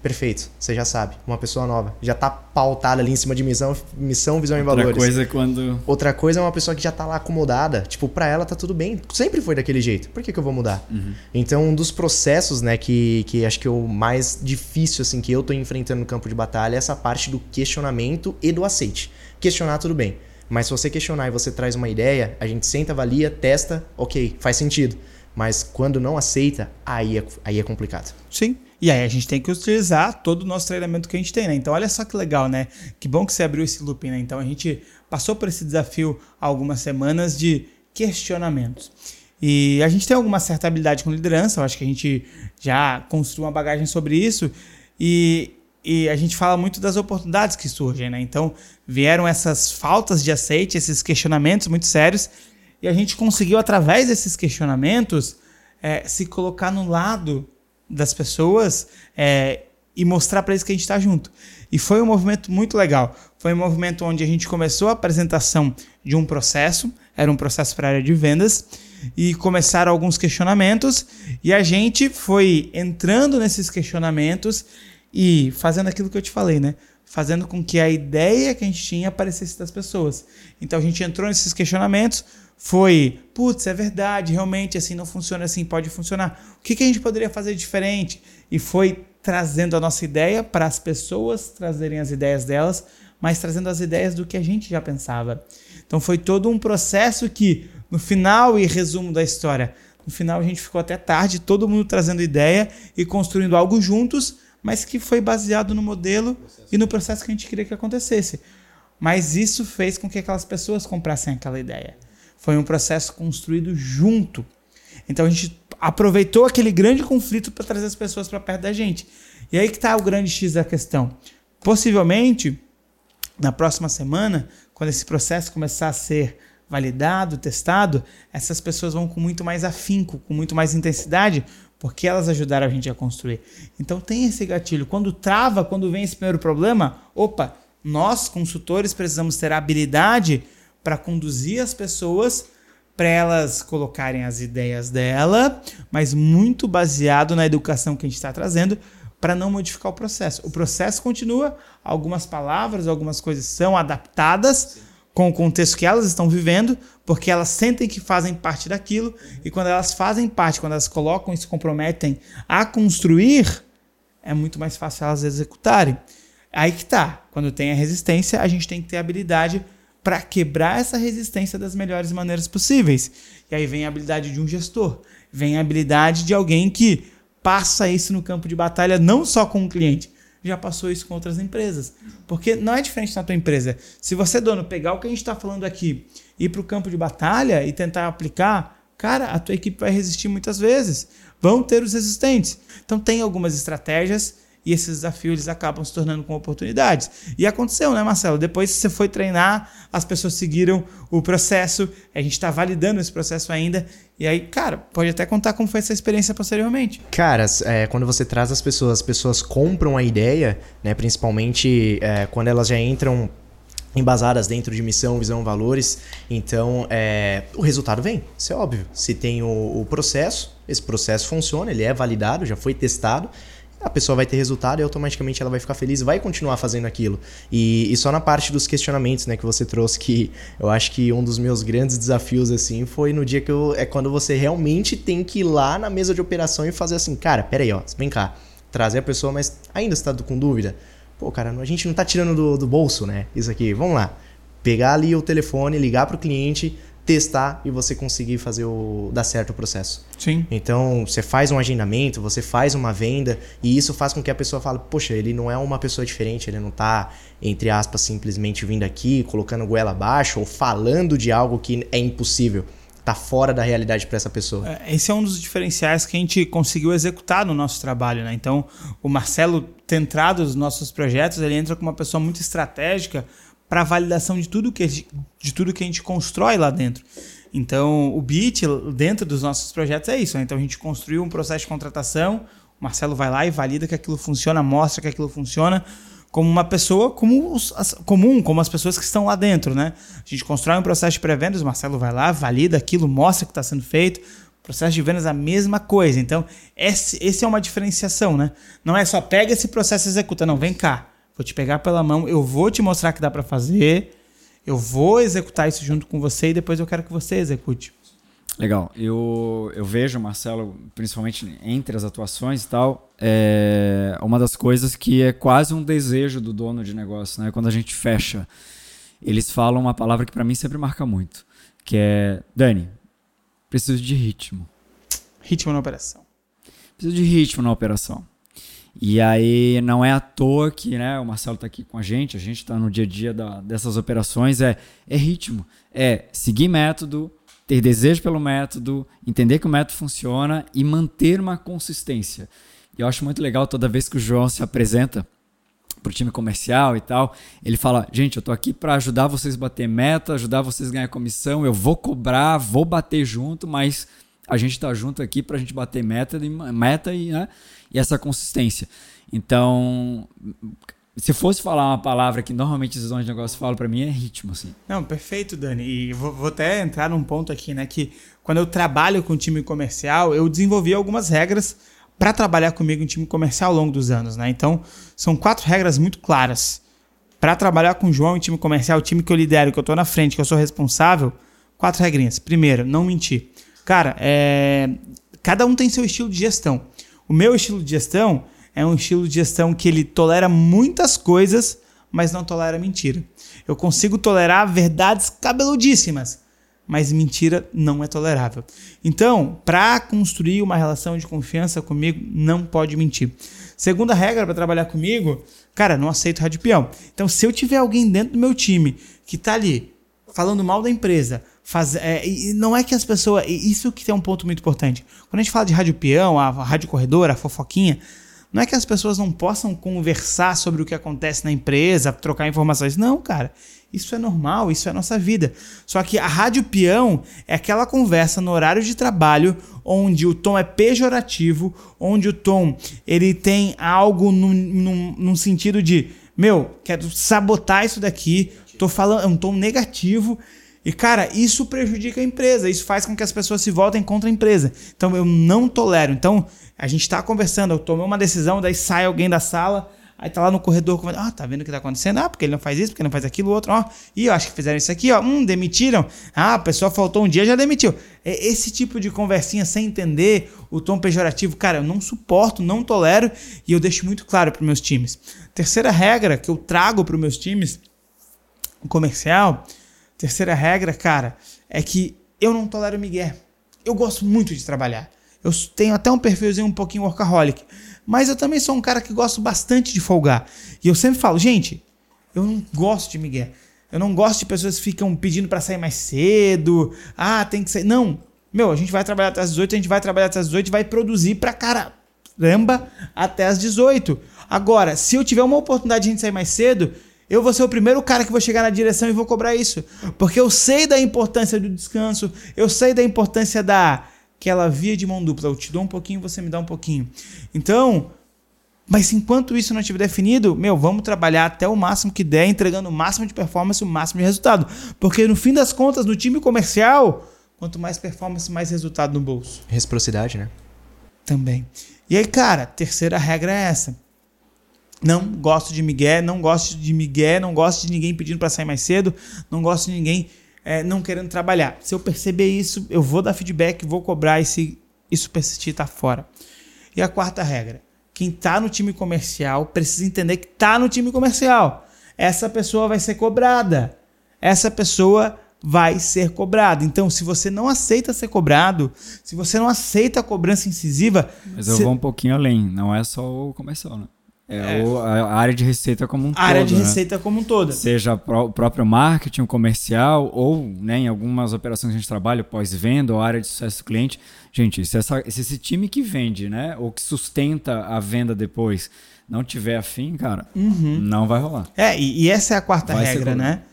Perfeito, você já sabe, uma pessoa nova. Já tá pautada ali em cima de missão, missão visão Outra e valores. Outra coisa é quando. Outra coisa é uma pessoa que já tá lá acomodada. Tipo, pra ela tá tudo bem. Sempre foi daquele jeito. Por que, que eu vou mudar? Uhum. Então, um dos processos, né, que, que acho que é o mais difícil, assim, que eu tô enfrentando no campo de batalha é essa parte do questionamento e do aceite. Questionar, tudo bem. Mas se você questionar e você traz uma ideia, a gente senta, avalia, testa, ok, faz sentido. Mas quando não aceita, aí é, aí é complicado. Sim. E aí a gente tem que utilizar todo o nosso treinamento que a gente tem, né? Então olha só que legal, né? Que bom que você abriu esse looping, né? Então a gente passou por esse desafio há algumas semanas de questionamentos. E a gente tem alguma certa habilidade com liderança, eu acho que a gente já construiu uma bagagem sobre isso. E, e a gente fala muito das oportunidades que surgem, né? Então vieram essas faltas de aceite, esses questionamentos muito sérios, e a gente conseguiu, através desses questionamentos, é, se colocar no lado das pessoas é, e mostrar para eles que a gente está junto. E foi um movimento muito legal. Foi um movimento onde a gente começou a apresentação de um processo, era um processo para a área de vendas, e começaram alguns questionamentos, e a gente foi entrando nesses questionamentos e fazendo aquilo que eu te falei, né? Fazendo com que a ideia que a gente tinha aparecesse das pessoas. Então a gente entrou nesses questionamentos, foi, putz, é verdade, realmente assim não funciona assim, pode funcionar. O que, que a gente poderia fazer diferente? E foi trazendo a nossa ideia para as pessoas trazerem as ideias delas, mas trazendo as ideias do que a gente já pensava. Então foi todo um processo que, no final e resumo da história, no final a gente ficou até tarde, todo mundo trazendo ideia e construindo algo juntos, mas que foi baseado no modelo e no processo que a gente queria que acontecesse. Mas isso fez com que aquelas pessoas comprassem aquela ideia. Foi um processo construído junto. Então a gente aproveitou aquele grande conflito para trazer as pessoas para perto da gente. E aí que está o grande X da questão. Possivelmente, na próxima semana, quando esse processo começar a ser validado, testado, essas pessoas vão com muito mais afinco, com muito mais intensidade, porque elas ajudaram a gente a construir. Então tem esse gatilho. Quando trava, quando vem esse primeiro problema, opa, nós, consultores, precisamos ter a habilidade para conduzir as pessoas para elas colocarem as ideias dela, mas muito baseado na educação que a gente está trazendo para não modificar o processo. O processo continua, algumas palavras, algumas coisas são adaptadas com o contexto que elas estão vivendo, porque elas sentem que fazem parte daquilo, e quando elas fazem parte, quando elas colocam e se comprometem a construir, é muito mais fácil elas executarem. Aí que tá. Quando tem a resistência, a gente tem que ter habilidade para quebrar essa resistência das melhores maneiras possíveis. E aí vem a habilidade de um gestor, vem a habilidade de alguém que passa isso no campo de batalha não só com o cliente, já passou isso com outras empresas. Porque não é diferente na tua empresa. Se você, dono, pegar o que a gente está falando aqui, ir para o campo de batalha e tentar aplicar, cara, a tua equipe vai resistir muitas vezes. Vão ter os resistentes. Então tem algumas estratégias e esses desafios eles acabam se tornando com oportunidades. E aconteceu, né, Marcelo? Depois você foi treinar, as pessoas seguiram o processo, a gente está validando esse processo ainda. E aí, cara, pode até contar como foi essa experiência posteriormente. Cara, é, quando você traz as pessoas, as pessoas compram a ideia, né? Principalmente é, quando elas já entram embasadas dentro de missão, visão, valores. Então, é, o resultado vem, isso é óbvio. Se tem o, o processo, esse processo funciona, ele é validado, já foi testado. A pessoa vai ter resultado e automaticamente ela vai ficar feliz, vai continuar fazendo aquilo. E, e, só na parte dos questionamentos, né, que você trouxe, que eu acho que um dos meus grandes desafios, assim, foi no dia que eu. É quando você realmente tem que ir lá na mesa de operação e fazer assim, cara, peraí, ó, vem cá. Trazer a pessoa, mas ainda está com dúvida? Pô, cara, a gente não tá tirando do, do bolso, né? Isso aqui. Vamos lá. Pegar ali o telefone, ligar pro cliente, testar e você conseguir fazer o dar certo o processo. Sim. Então, você faz um agendamento, você faz uma venda e isso faz com que a pessoa fale, poxa, ele não é uma pessoa diferente, ele não está entre aspas simplesmente vindo aqui, colocando goela abaixo ou falando de algo que é impossível. Tá fora da realidade para essa pessoa. É, esse é um dos diferenciais que a gente conseguiu executar no nosso trabalho, né? Então, o Marcelo, centrado nos nossos projetos, ele entra com uma pessoa muito estratégica para validação de tudo, que, de tudo que a gente constrói lá dentro. Então, o BIT, dentro dos nossos projetos, é isso. Né? Então, a gente construiu um processo de contratação, o Marcelo vai lá e valida que aquilo funciona, mostra que aquilo funciona como uma pessoa como os, comum, como as pessoas que estão lá dentro, né? A gente constrói um processo de pré-vendas, o Marcelo vai lá, valida aquilo, mostra que está sendo feito. Processo de vendas é a mesma coisa. Então, esse, esse é uma diferenciação, né? Não é só pega esse processo e executa, não, vem cá Vou te pegar pela mão, eu vou te mostrar que dá para fazer, eu vou executar isso junto com você e depois eu quero que você execute. Legal. Eu, eu vejo, Marcelo, principalmente entre as atuações e tal, é uma das coisas que é quase um desejo do dono de negócio, né? Quando a gente fecha, eles falam uma palavra que para mim sempre marca muito, que é Dani, preciso de ritmo. Ritmo na operação. Preciso de ritmo na operação. E aí não é à toa que né, o Marcelo está aqui com a gente, a gente está no dia a dia da, dessas operações, é, é ritmo, é seguir método, ter desejo pelo método, entender que o método funciona e manter uma consistência. E eu acho muito legal toda vez que o João se apresenta para o time comercial e tal, ele fala: gente, eu estou aqui para ajudar vocês a bater meta, ajudar vocês a ganhar comissão, eu vou cobrar, vou bater junto, mas a gente está junto aqui para a gente bater meta, meta e, né, e essa consistência. Então, se fosse falar uma palavra que normalmente os donos de negócio falam para mim, é ritmo, assim. Não, perfeito, Dani. E vou, vou, até entrar num ponto aqui, né? Que quando eu trabalho com time comercial, eu desenvolvi algumas regras para trabalhar comigo em time comercial ao longo dos anos, né? Então, são quatro regras muito claras. Para trabalhar com o João em time comercial, o time que eu lidero, que eu estou na frente, que eu sou responsável, quatro regrinhas. Primeiro, não mentir. Cara, é... cada um tem seu estilo de gestão. O meu estilo de gestão é um estilo de gestão que ele tolera muitas coisas, mas não tolera mentira. Eu consigo tolerar verdades cabeludíssimas, mas mentira não é tolerável. Então, para construir uma relação de confiança comigo, não pode mentir. Segunda regra para trabalhar comigo, cara, não aceito rádio peão. Então, se eu tiver alguém dentro do meu time que tá ali falando mal da empresa, É, não é que as pessoas. Isso que tem um ponto muito importante. Quando a gente fala de rádio peão, a rádio corredora, a fofoquinha, não é que as pessoas não possam conversar sobre o que acontece na empresa, trocar informações. Não, cara. Isso é normal, isso é a nossa vida. Só que a rádio peão é aquela conversa no horário de trabalho onde o tom é pejorativo, onde o tom ele tem algo num, num, num sentido de meu, quero sabotar isso daqui, tô falando, é um tom negativo e, cara, isso prejudica a empresa, isso faz com que as pessoas se voltem contra a empresa. Então, eu não tolero. Então, a gente está conversando, eu tomei uma decisão, daí sai alguém da sala, aí tá lá no corredor, ah, tá vendo o que tá acontecendo? Ah, porque ele não faz isso, porque ele não faz aquilo, outro, ó. E eu acho que fizeram isso aqui, ó. Hum, demitiram. Ah, a pessoa faltou um dia, já demitiu. É esse tipo de conversinha sem entender o tom pejorativo, cara, eu não suporto, não tolero e eu deixo muito claro para meus times. Terceira regra que eu trago para meus times comercial Terceira regra, cara, é que eu não tolero migué. Eu gosto muito de trabalhar. Eu tenho até um perfilzinho um pouquinho workaholic. Mas eu também sou um cara que gosto bastante de folgar. E eu sempre falo, gente, eu não gosto de migué. Eu não gosto de pessoas que ficam pedindo para sair mais cedo. Ah, tem que sair. Não. Meu, a gente vai trabalhar até as 18, a gente vai trabalhar até as 18 e vai produzir pra caramba até as 18. Agora, se eu tiver uma oportunidade de a gente sair mais cedo, eu vou ser o primeiro cara que vou chegar na direção e vou cobrar isso. Porque eu sei da importância do descanso, eu sei da importância da aquela via de mão dupla. Eu te dou um pouquinho, você me dá um pouquinho. Então, mas enquanto isso não estiver definido, meu, vamos trabalhar até o máximo que der, entregando o máximo de performance, o máximo de resultado. Porque no fim das contas, no time comercial, quanto mais performance, mais resultado no bolso. Reciprocidade, né? Também. E aí, cara, terceira regra é essa. Não gosto de Miguel, não gosto de Miguel, não gosto de ninguém pedindo para sair mais cedo, não gosto de ninguém é, não querendo trabalhar. Se eu perceber isso, eu vou dar feedback, vou cobrar e se isso persistir, tá fora. E a quarta regra: quem tá no time comercial precisa entender que tá no time comercial. Essa pessoa vai ser cobrada. Essa pessoa vai ser cobrado. Então, se você não aceita ser cobrado, se você não aceita a cobrança incisiva. Mas eu vou um pouquinho além, não é só o comercial, né? É, é. O, a área de receita como um todo. A área de né? receita como um todo. Seja o próprio marketing, o comercial, ou né, em algumas operações que a gente trabalha, pós-venda, ou área de sucesso do cliente. Gente, se, essa, se esse time que vende, né, ou que sustenta a venda depois, não tiver afim, cara, uhum. não vai rolar. É, e, e essa é a quarta vai regra, né?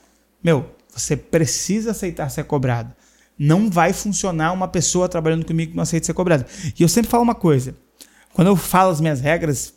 Meu, você precisa aceitar ser cobrado. Não vai funcionar uma pessoa trabalhando comigo que não aceita ser cobrado. E eu sempre falo uma coisa. Quando eu falo as minhas regras,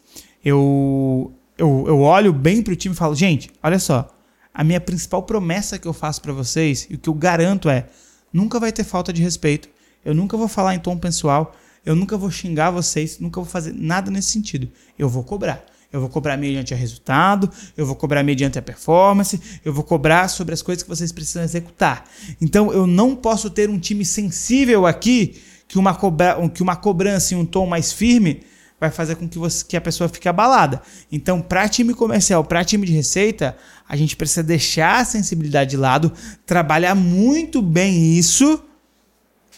eu, eu, eu olho bem pro time e falo, gente, olha só, a minha principal promessa que eu faço para vocês e o que eu garanto é, nunca vai ter falta de respeito, eu nunca vou falar em tom pessoal, eu nunca vou xingar vocês, nunca vou fazer nada nesse sentido. Eu vou cobrar. Eu vou cobrar mediante o resultado, eu vou cobrar mediante a performance, eu vou cobrar sobre as coisas que vocês precisam executar. Então eu não posso ter um time sensível aqui que uma, cobra, que uma cobrança em um tom mais firme vai fazer com que, você, que a pessoa fique abalada. Então, para time comercial, para time de receita, a gente precisa deixar a sensibilidade de lado, trabalhar muito bem isso,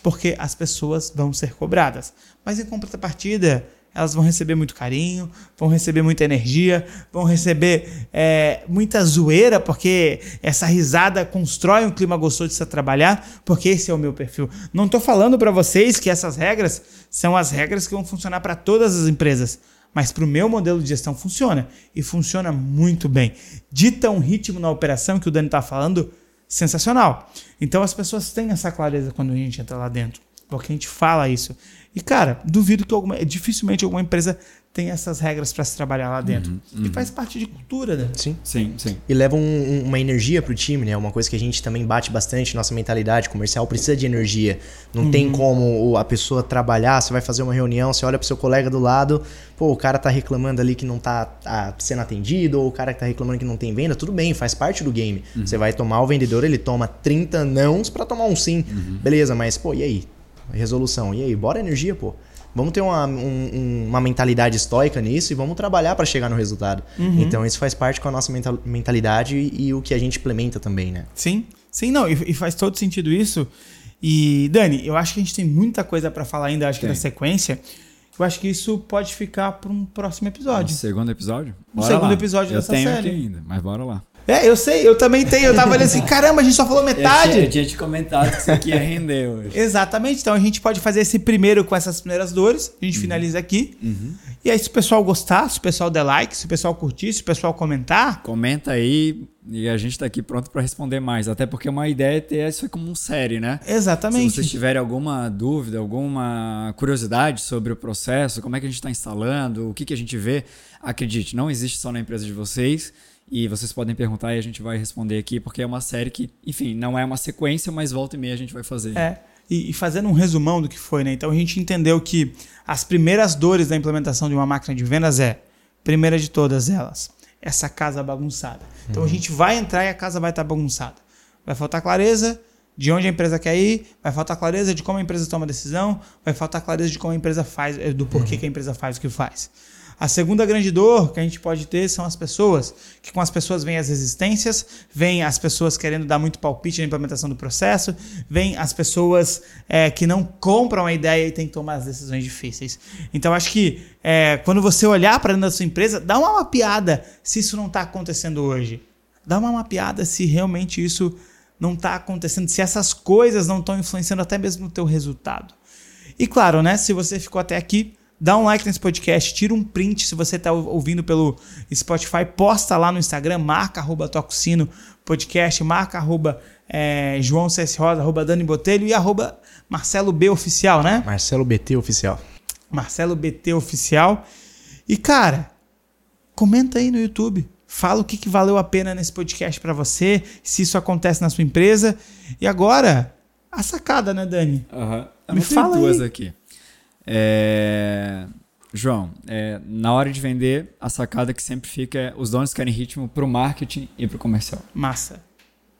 porque as pessoas vão ser cobradas. Mas em contrapartida, elas vão receber muito carinho, vão receber muita energia, vão receber é, muita zoeira, porque essa risada constrói um clima gostoso de se trabalhar, porque esse é o meu perfil. Não estou falando para vocês que essas regras são as regras que vão funcionar para todas as empresas, mas para o meu modelo de gestão funciona e funciona muito bem. Dita um ritmo na operação que o Dani está falando, sensacional. Então as pessoas têm essa clareza quando a gente entra lá dentro, porque a gente fala isso. E, cara, duvido que alguma, dificilmente alguma empresa tem essas regras para se trabalhar lá dentro. Uhum, uhum. E faz parte de cultura, né? Sim. Sim, sim. E leva um, uma energia pro time, né? Uma coisa que a gente também bate bastante, nossa mentalidade comercial precisa de energia. Não uhum. tem como a pessoa trabalhar, você vai fazer uma reunião, você olha pro seu colega do lado, pô, o cara tá reclamando ali que não tá, tá sendo atendido, ou o cara que tá reclamando que não tem venda, tudo bem, faz parte do game. Uhum. Você vai tomar o vendedor, ele toma 30 nãos para tomar um sim. Uhum. Beleza, mas pô, e aí? Resolução. E aí, bora energia, pô. Vamos ter uma, um, uma mentalidade estoica nisso e vamos trabalhar para chegar no resultado. Uhum. Então, isso faz parte com a nossa mentalidade e, e, o que a gente implementa também, né? Sim, sim, não, e, e, faz todo sentido isso. E, Dani, eu acho que a gente tem muita coisa para falar ainda, acho que na sequência. Eu acho que isso pode ficar para um próximo episódio. Um segundo episódio? Bora um segundo lá. episódio eu dessa tenho série. Aqui ainda, mas bora lá. É, eu sei, eu também tenho. Eu tava olhando assim, caramba, a gente só falou metade. Eu tinha, eu tinha te comentado que isso aqui ia render hoje. Exatamente, então a gente pode fazer esse primeiro com essas primeiras dores, a gente uhum. finaliza aqui. Uhum. E aí, se o pessoal gostar, se o pessoal der like, se o pessoal curtir, se o pessoal comentar. Comenta aí e a gente tá aqui pronto para responder mais. Até porque uma ideia é ter isso como um série, né? Exatamente. Se vocês tiverem alguma dúvida, alguma curiosidade sobre o processo, como é que a gente está instalando, o que, que a gente vê, acredite, não existe só na empresa de vocês e vocês podem perguntar e a gente vai responder aqui, porque é uma série que, enfim, não é uma sequência, mas volta e meia a gente vai fazer. É. E, e fazendo um resumão do que foi, né? Então a gente entendeu que as primeiras dores da implementação de uma máquina de vendas é, primeira de todas elas, essa casa bagunçada. Então uhum. a gente vai entrar e a casa vai estar bagunçada. Vai faltar clareza de onde a empresa quer ir, vai faltar clareza de como a empresa toma a decisão, vai faltar clareza de como a empresa faz, do porquê uhum. que a empresa faz o que faz. A segunda grande dor que a gente pode ter são as pessoas, que com as pessoas vêm as resistências, vêm as pessoas querendo dar muito palpite na implementação do processo, vêm as pessoas é, que não compram a ideia e têm que tomar as decisões difíceis. Então acho que é, quando você olhar para dentro da sua empresa, dá uma mapeada se isso não está acontecendo hoje. Dá uma mapeada se realmente isso não está acontecendo, se essas coisas não estão influenciando até mesmo no teu resultado. E claro, né, se você ficou até aqui, Dá um like nesse podcast, tira um print se você está ouvindo pelo Spotify, posta lá no Instagram, marca arroba Tococino Podcast, marca arroba é, João CS Rosa, arroba Dani Botelho e arroba Marcelo B Oficial, né? Marcelo BT Oficial. Marcelo BT Oficial. E cara, comenta aí no YouTube. Fala o que, que valeu a pena nesse podcast para você, se isso acontece na sua empresa. E agora, a sacada, né, Dani? Aham. Uhum. Me fala duas aí. aqui. É, João, é, na hora de vender, a sacada que sempre fica é os donos querem ritmo pro marketing e pro comercial. Massa.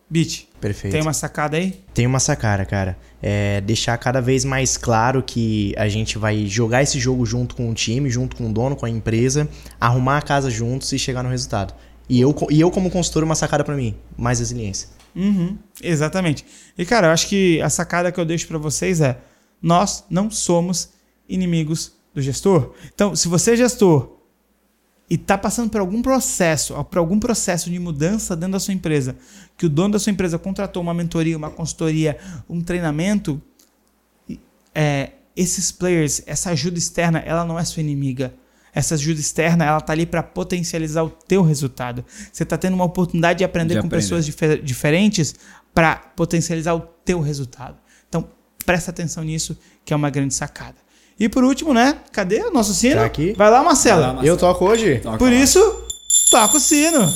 Beat, Perfeito. tem uma sacada aí? Tem uma sacada, cara. É deixar cada vez mais claro que a gente vai jogar esse jogo junto com o time, junto com o dono, com a empresa, arrumar a casa juntos e chegar no resultado. E eu, e eu como consultor, uma sacada pra mim, mais resiliência. Uhum, exatamente. E, cara, eu acho que a sacada que eu deixo pra vocês é: nós não somos inimigos do gestor. Então, se você é gestor e tá passando por algum processo, por algum processo de mudança dentro da sua empresa, que o dono da sua empresa contratou uma mentoria, uma consultoria, um treinamento, é, esses players, essa ajuda externa, ela não é sua inimiga. Essa ajuda externa, ela tá ali para potencializar o teu resultado. Você tá tendo uma oportunidade de aprender De com aprender. pessoas difer- diferentes para potencializar o teu resultado. Então, presta atenção nisso, que é uma grande sacada. E por último, né? Cadê o nosso sino? Tá aqui. Vai lá, Marcelo. Vai lá, Eu toco hoje? Toca Por lá. isso, toca o sino.